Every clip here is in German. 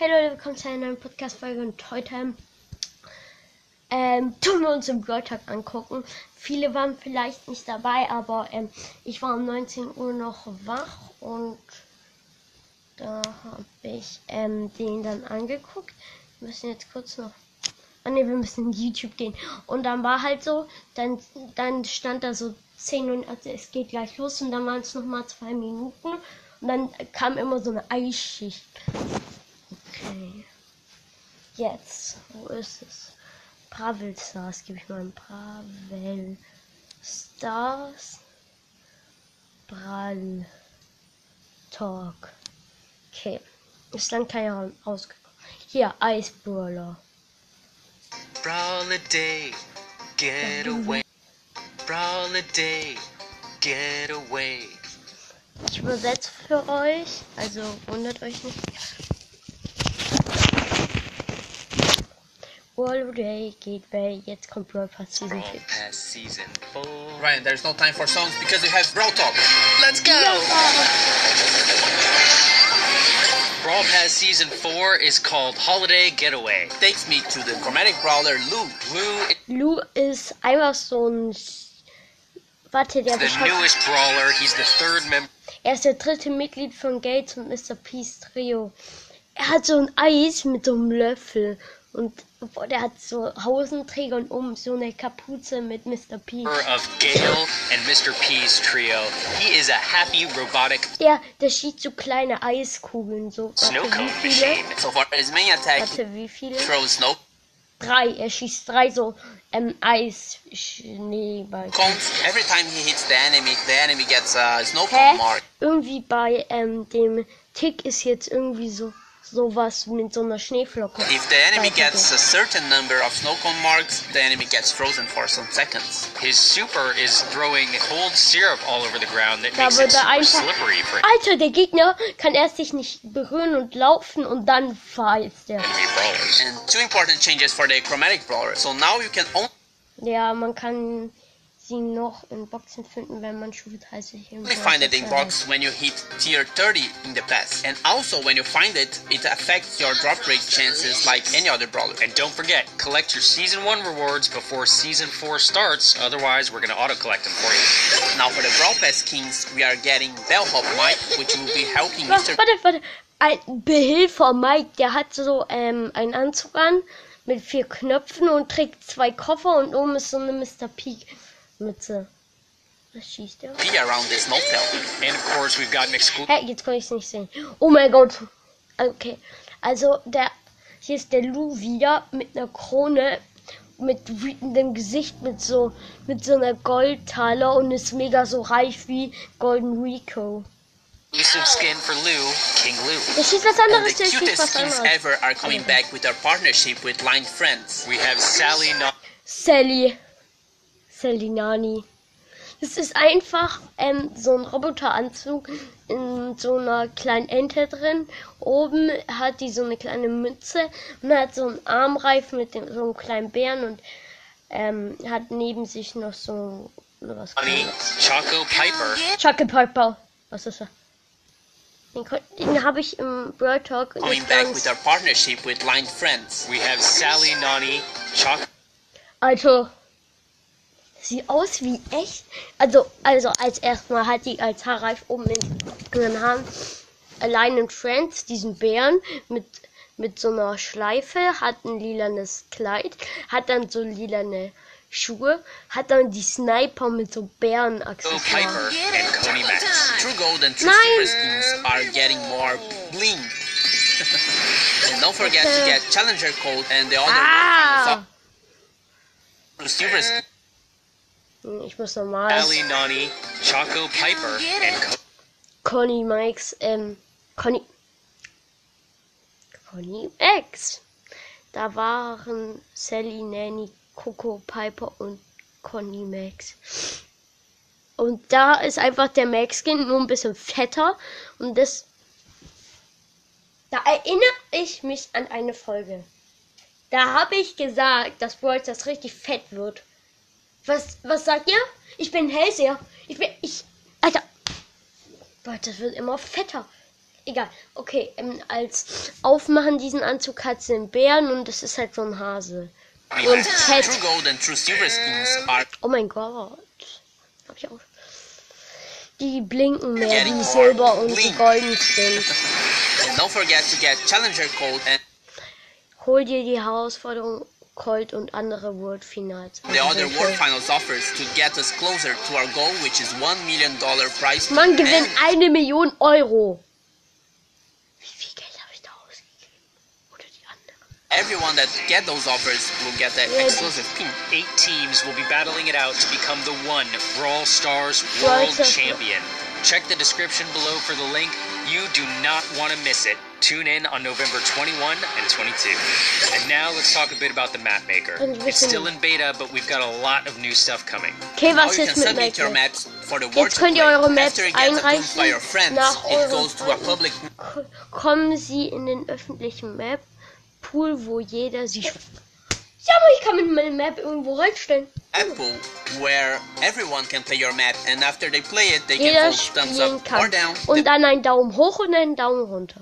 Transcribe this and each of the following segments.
Hey Leute, willkommen zu einer neuen Podcast-Folge und heute ähm, tun wir uns im Brawl Talk angucken. Viele waren vielleicht nicht dabei, aber ähm, ich war um 19 Uhr noch wach und da habe ich ähm, den dann angeguckt. Wir müssen jetzt kurz noch. Ah ne, wir müssen in YouTube gehen. Und dann war halt so, dann, dann stand da so 10 und also es geht gleich los und dann waren es nochmal zwei Minuten. Und dann kam immer so eine Eisschicht. Okay. Jetzt, wo ist es? Bravel Stars, gebe ich mal ein Bravel Stars. Bral Talk. Okay. Ist lang keiner rausgekommen. Hier, Ice Brawler. Brawl a day, get away. Brawl a day, get away. Ich übersetze für euch, also wundert euch nicht. Geht bei, jetzt kommt Brawl Pass Season Brawl 6. Pass season four. Ryan, there's no time for songs because we have Brawl Talk. Let's go! Brawl Pass season four is called Holiday Getaway. Takes me to the chromatic brawler Lou. Lou is Lou ist einfach so ein. Warte, der the beschreibt. newest brawler. He's the third member. Er ist der dritte Mitglied von Gates und Mr. Peace Trio. Er hat so ein Eis mit so einem Löffel. Und der hat so Hosenträger und oben so eine Kapuze mit Mr. P. of Gale and Mr. P's trio. He is a happy robotic Der, der schießt so kleine Eiskugeln. So. snow Warte, cone wie viele? machine. So Warte, wie viele? throws snow Drei. Er schießt drei so ähm, Eisschneeball. cones. Every time he hits the enemy, the enemy gets a snow Hä? cone mark. Irgendwie bei ähm, dem Tick ist jetzt irgendwie so sowas mit so einer Schneeflocke. If the enemy gets a certain number of snow cone marks, the enemy gets frozen for some seconds. His super is throwing cold syrup all over the ground that Da makes it er super einfach. slippery for Alter, der Gegner kann erst sich nicht berühren und laufen und dann verheizt er. And two important changes for the chromatic brawler. So now you can only Ja, man kann sie noch in Boxen finden, wenn man Stufe 30 im find it in box when you hit tier 30 in the pass. And also when you find it, it affects your drop rate chances like any other brawler. And don't forget, collect your season one rewards before season four starts. Otherwise, we're gonna auto collect them for you. Now for the Brawl Pass Kings, we are getting Bellhop Mike, which will be helping Mr. warte, warte. Ein Behilfer Mike, der hat so ähm, einen Anzug an mit vier Knöpfen und trägt zwei Koffer und oben ist so eine Mr. Peak Mütze. Was schießt der? P around this Snowtail. And of course, we've got an exclusive. Hä, jetzt kann ich es nicht sehen. Oh mein Gott. Okay. Also der hier ist der Lou wieder mit einer Krone mit wütendem Gesicht mit so mit so einer Goldtaler und ist mega so reich wie Golden Rico. skin for Lou, King Lou. Der schießt was And anderes, the der schießt cutest skins ever are coming back with our partnership with Line Friends. We have Sally not Sally. Sally Nani. Das ist einfach ähm, so ein Roboteranzug in so einer kleinen Ente drin. Oben hat die so eine kleine Mütze und hat so einen Armreif mit dem, so einem kleinen Bären und ähm, hat neben sich noch so was Choco Piper, Chucky Piper. Was ist er? Den, den habe ich im Brawl Talk nicht back with our partnership with Line Friends. we have Sally Nani, Choco Also, sieht aus wie echt. Also, also als erstmal hat die als Haarreif oben in den Haaren allein in Friends diesen Bären mit mit so einer Schleife, hat ein lilanes Kleid, hat dann so lilane Schuhe, hat dann die Sniper mit so Piper Bärenaccessoires. and Coney Max. True Gold and True Nine. Silver skins are getting more bling. and don't forget to get Challenger Code and the other Ah! True Silver Ich muss normal. Sally Nani, Choco Piper, and Co- Conny Max, ähm, Conny. Conny Max. Da waren Sally, Nanny, Coco, Piper und Conny Max. Und da ist einfach der Max-Skin nur ein bisschen fetter. Und das. Da erinnere ich mich an eine Folge. Da habe ich gesagt, dass Brawl das richtig fett wird. Was, was sagt ihr? Ich bin Hellseher. Ich bin. Ich. Alter. Boah, das wird immer fetter. egal. Okay, ähm, als Aufmachen diesen Anzug hat sie einen Bären und das ist halt so ein Hase. Und skins are Oh mein Gott. Hab ich auch. Die blinken mehr wie Silber und die golden Skins. And don't forget to get Challenger Code and Hol dir die Herausforderung Colt und andere World Finals. the other World Finals offers to get us closer to our goal, which is $1 million prize. Man gewinnt and eine Million Euro. Wie viel Geld habe ich da ausgegeben? Oder die anderen? everyone that get those offers will get that Yeah. exclusive pin. Eight teams will be battling it out to become the one Brawl Stars World Champion. Check the description below for the link. You do not want to miss it. Tune in on November 21 and 22. And now let's talk a bit about the map maker. It's still in beta, but we've got a lot of new stuff coming. Okay, Now was you jetzt can mit submit your maps for the Jetzt könnt ihr eure Maps einreichen. Nach euren Kommen sie in den öffentlichen Map Pool, wo jeder sie. Ja, aber ich kann mit meiner Map irgendwo reinstellen. pool where everyone can play your map, and after they play it, they Jeder can thumbs up or down. Und dann einen Daumen hoch und einen Daumen runter.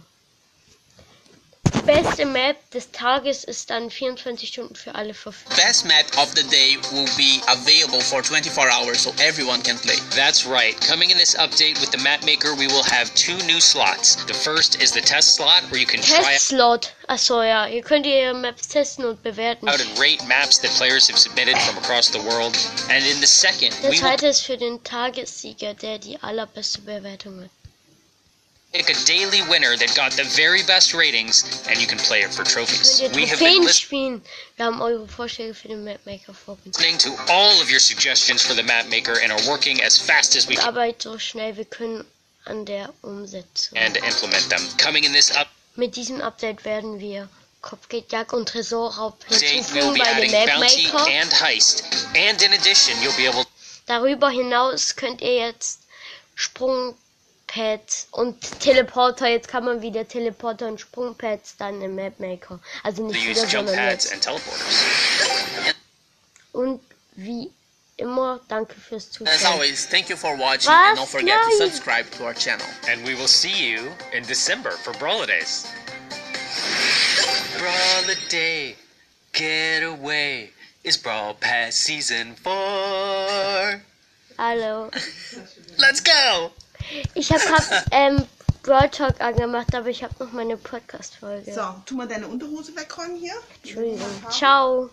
Die beste Map des Tages ist dann 24 Stunden für alle verfügbar. Best map of the day will be available for 24 hours, so everyone can play. That's right. Coming in this update with the map maker, we will have two new slots. The first is the test slot where you can try Testslot. Achso, ja. Ihr könnt ihre Maps testen und bewerten. out and rate maps that players have submitted from across the world. And in the second, Der zweite ist für den Tagessieger, der die allerbeste Bewertung hat. Pick a daily winner that got the very best ratings, and you can play it for trophies. We have been Trophäen spielen. Wir haben eure Vorschläge für den Mapmaker vorgelegt. listening to all of your suggestions for the map maker and are working as fast as we can arbeiten so schnell wir können an der Umsetzung. and implement them. Coming in this update, Mit diesem Update werden wir Kopfgeldjagd und Tresorraub hinzufügen be bei adding dem bounty Mapmaker. and heist. And in addition, you'll be able Darüber hinaus könnt ihr jetzt Sprungpads und Teleporter, jetzt kann man wieder Teleporter und Sprungpads dann im Mapmaker. Also to nicht use wieder, sondern jetzt. Und wie immer, danke fürs As Zuschauen. always, thank you for watching, Was? and don't forget to Nein. subscribe to our channel. And we will see you in December for Brawler Days. Brawler Day, get away. Is Brawl Pass Season 4. Hallo. Let's go! Ich habe gerade ähm, Brawl Talk angemacht, aber ich habe noch meine Podcast-Folge. So, tu mal deine Unterhose wegräumen hier. Entschuldigung. Ciao.